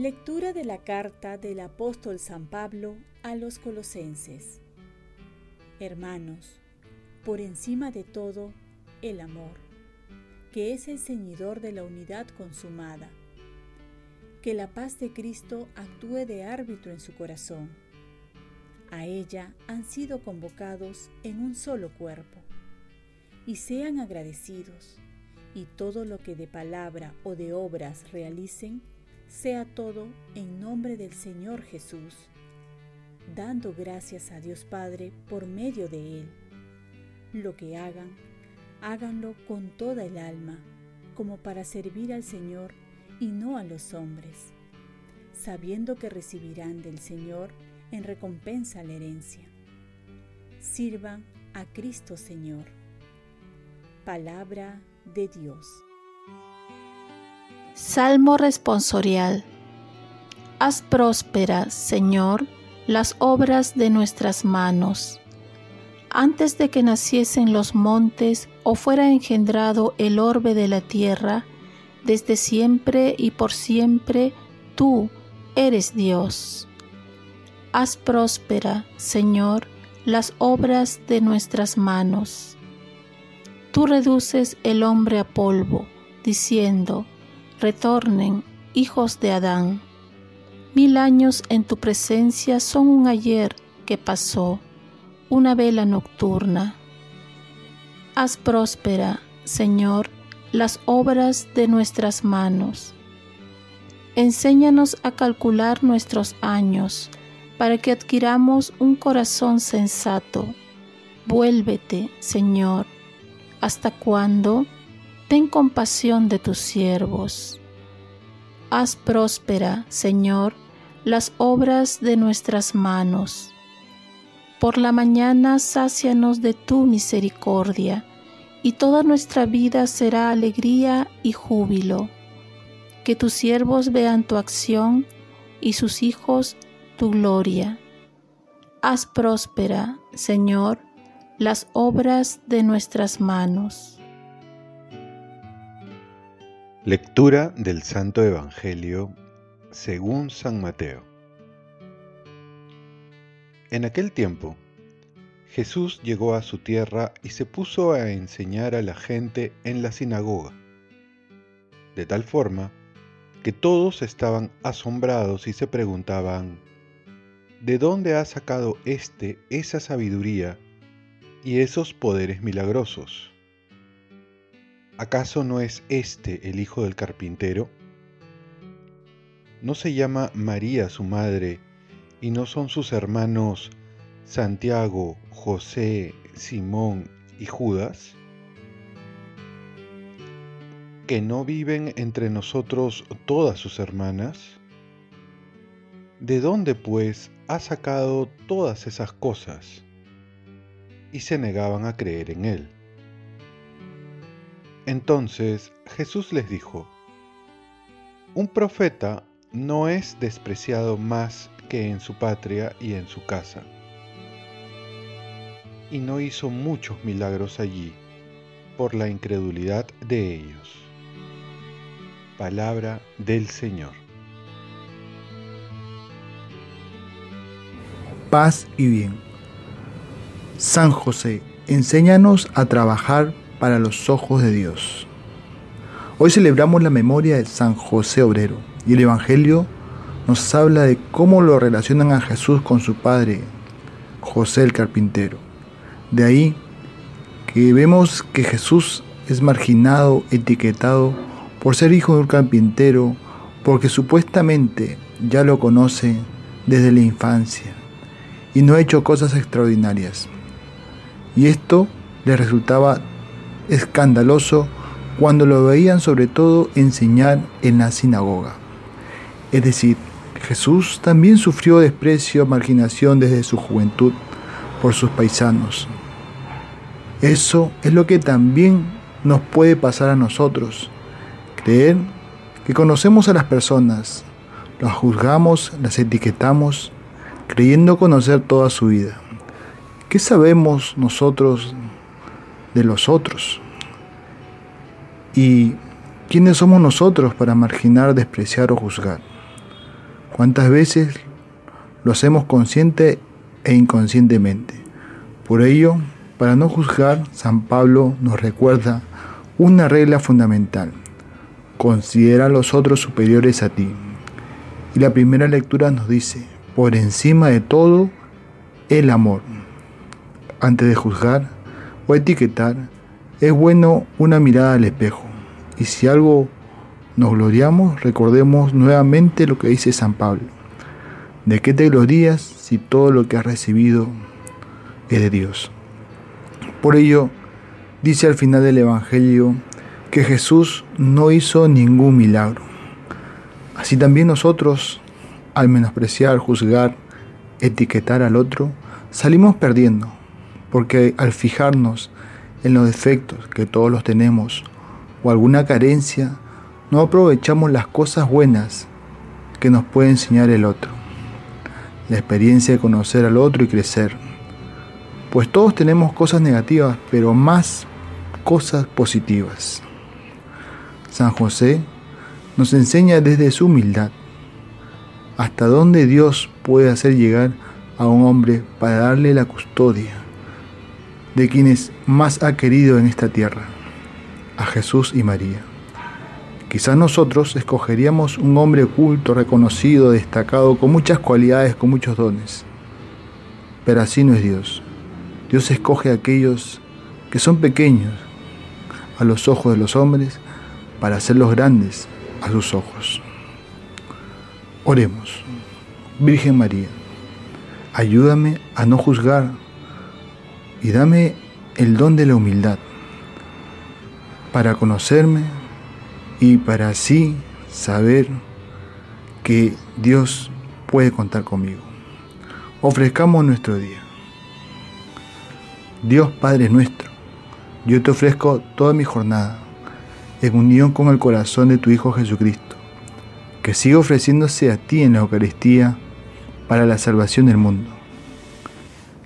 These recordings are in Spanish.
Lectura de la carta del apóstol San Pablo a los colosenses. Hermanos, por encima de todo, el amor, que es el ceñidor de la unidad consumada. Que la paz de Cristo actúe de árbitro en su corazón. A ella han sido convocados en un solo cuerpo. Y sean agradecidos, y todo lo que de palabra o de obras realicen, sea todo en nombre del Señor Jesús, dando gracias a Dios Padre por medio de Él. Lo que hagan, háganlo con toda el alma, como para servir al Señor y no a los hombres, sabiendo que recibirán del Señor en recompensa la herencia. Sirvan a Cristo Señor. Palabra de Dios. Salmo responsorial. Haz próspera, Señor, las obras de nuestras manos. Antes de que naciesen los montes o fuera engendrado el orbe de la tierra, desde siempre y por siempre, tú eres Dios. Haz próspera, Señor, las obras de nuestras manos. Tú reduces el hombre a polvo, diciendo, retornen, hijos de Adán. Mil años en tu presencia son un ayer que pasó, una vela nocturna. Haz próspera, Señor, las obras de nuestras manos. Enséñanos a calcular nuestros años, para que adquiramos un corazón sensato. Vuélvete, Señor. ¿Hasta cuándo? Ten compasión de tus siervos. Haz próspera, Señor, las obras de nuestras manos. Por la mañana sácianos de tu misericordia, y toda nuestra vida será alegría y júbilo. Que tus siervos vean tu acción y sus hijos tu gloria. Haz próspera, Señor, las obras de nuestras manos. Lectura del Santo Evangelio según San Mateo. En aquel tiempo, Jesús llegó a su tierra y se puso a enseñar a la gente en la sinagoga, de tal forma que todos estaban asombrados y se preguntaban, ¿de dónde ha sacado éste esa sabiduría y esos poderes milagrosos? ¿Acaso no es este el hijo del carpintero? ¿No se llama María su madre y no son sus hermanos Santiago, José, Simón y Judas? ¿Que no viven entre nosotros todas sus hermanas? ¿De dónde pues ha sacado todas esas cosas? Y se negaban a creer en él. Entonces Jesús les dijo, Un profeta no es despreciado más que en su patria y en su casa. Y no hizo muchos milagros allí por la incredulidad de ellos. Palabra del Señor. Paz y bien. San José, enséñanos a trabajar para los ojos de Dios. Hoy celebramos la memoria de San José Obrero y el Evangelio nos habla de cómo lo relacionan a Jesús con su padre, José el carpintero. De ahí que vemos que Jesús es marginado, etiquetado por ser hijo de un carpintero, porque supuestamente ya lo conoce desde la infancia y no ha hecho cosas extraordinarias. Y esto le resultaba escandaloso cuando lo veían sobre todo enseñar en la sinagoga. Es decir, Jesús también sufrió desprecio, marginación desde su juventud por sus paisanos. Eso es lo que también nos puede pasar a nosotros. Creer que conocemos a las personas, las juzgamos, las etiquetamos, creyendo conocer toda su vida. ¿Qué sabemos nosotros de los otros. ¿Y quiénes somos nosotros para marginar, despreciar o juzgar? ¿Cuántas veces lo hacemos consciente e inconscientemente? Por ello, para no juzgar, San Pablo nos recuerda una regla fundamental. Considera a los otros superiores a ti. Y la primera lectura nos dice, por encima de todo, el amor. Antes de juzgar etiquetar, es bueno una mirada al espejo. Y si algo nos gloriamos, recordemos nuevamente lo que dice San Pablo. ¿De qué te glorías si todo lo que has recibido es de Dios? Por ello, dice al final del Evangelio que Jesús no hizo ningún milagro. Así también nosotros, al menospreciar, juzgar, etiquetar al otro, salimos perdiendo, porque al fijarnos en los defectos que todos los tenemos o alguna carencia, no aprovechamos las cosas buenas que nos puede enseñar el otro. La experiencia de conocer al otro y crecer pues todos tenemos cosas negativas, pero más cosas positivas. San José nos enseña desde su humildad hasta dónde Dios puede hacer llegar a un hombre para darle la custodia de quienes más ha querido en esta tierra, a Jesús y María. Quizás nosotros escogeríamos un hombre oculto, reconocido, destacado, con muchas cualidades, con muchos dones. Pero así no es Dios. Dios escoge a aquellos que son pequeños a los ojos de los hombres para hacerlos grandes a sus ojos. Oremos. Virgen María, ayúdame a no juzgar y dame el don de la humildad para conocerme y para así saber que Dios puede contar conmigo. Ofrezcamos nuestro día. Dios Padre nuestro, yo te ofrezco toda mi jornada en unión con el corazón de tu Hijo Jesucristo, que siga ofreciéndose a ti en la Eucaristía para la salvación del mundo.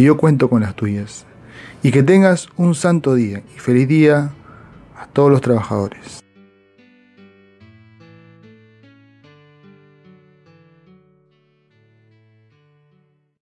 y yo cuento con las tuyas. Y que tengas un santo día y feliz día a todos los trabajadores.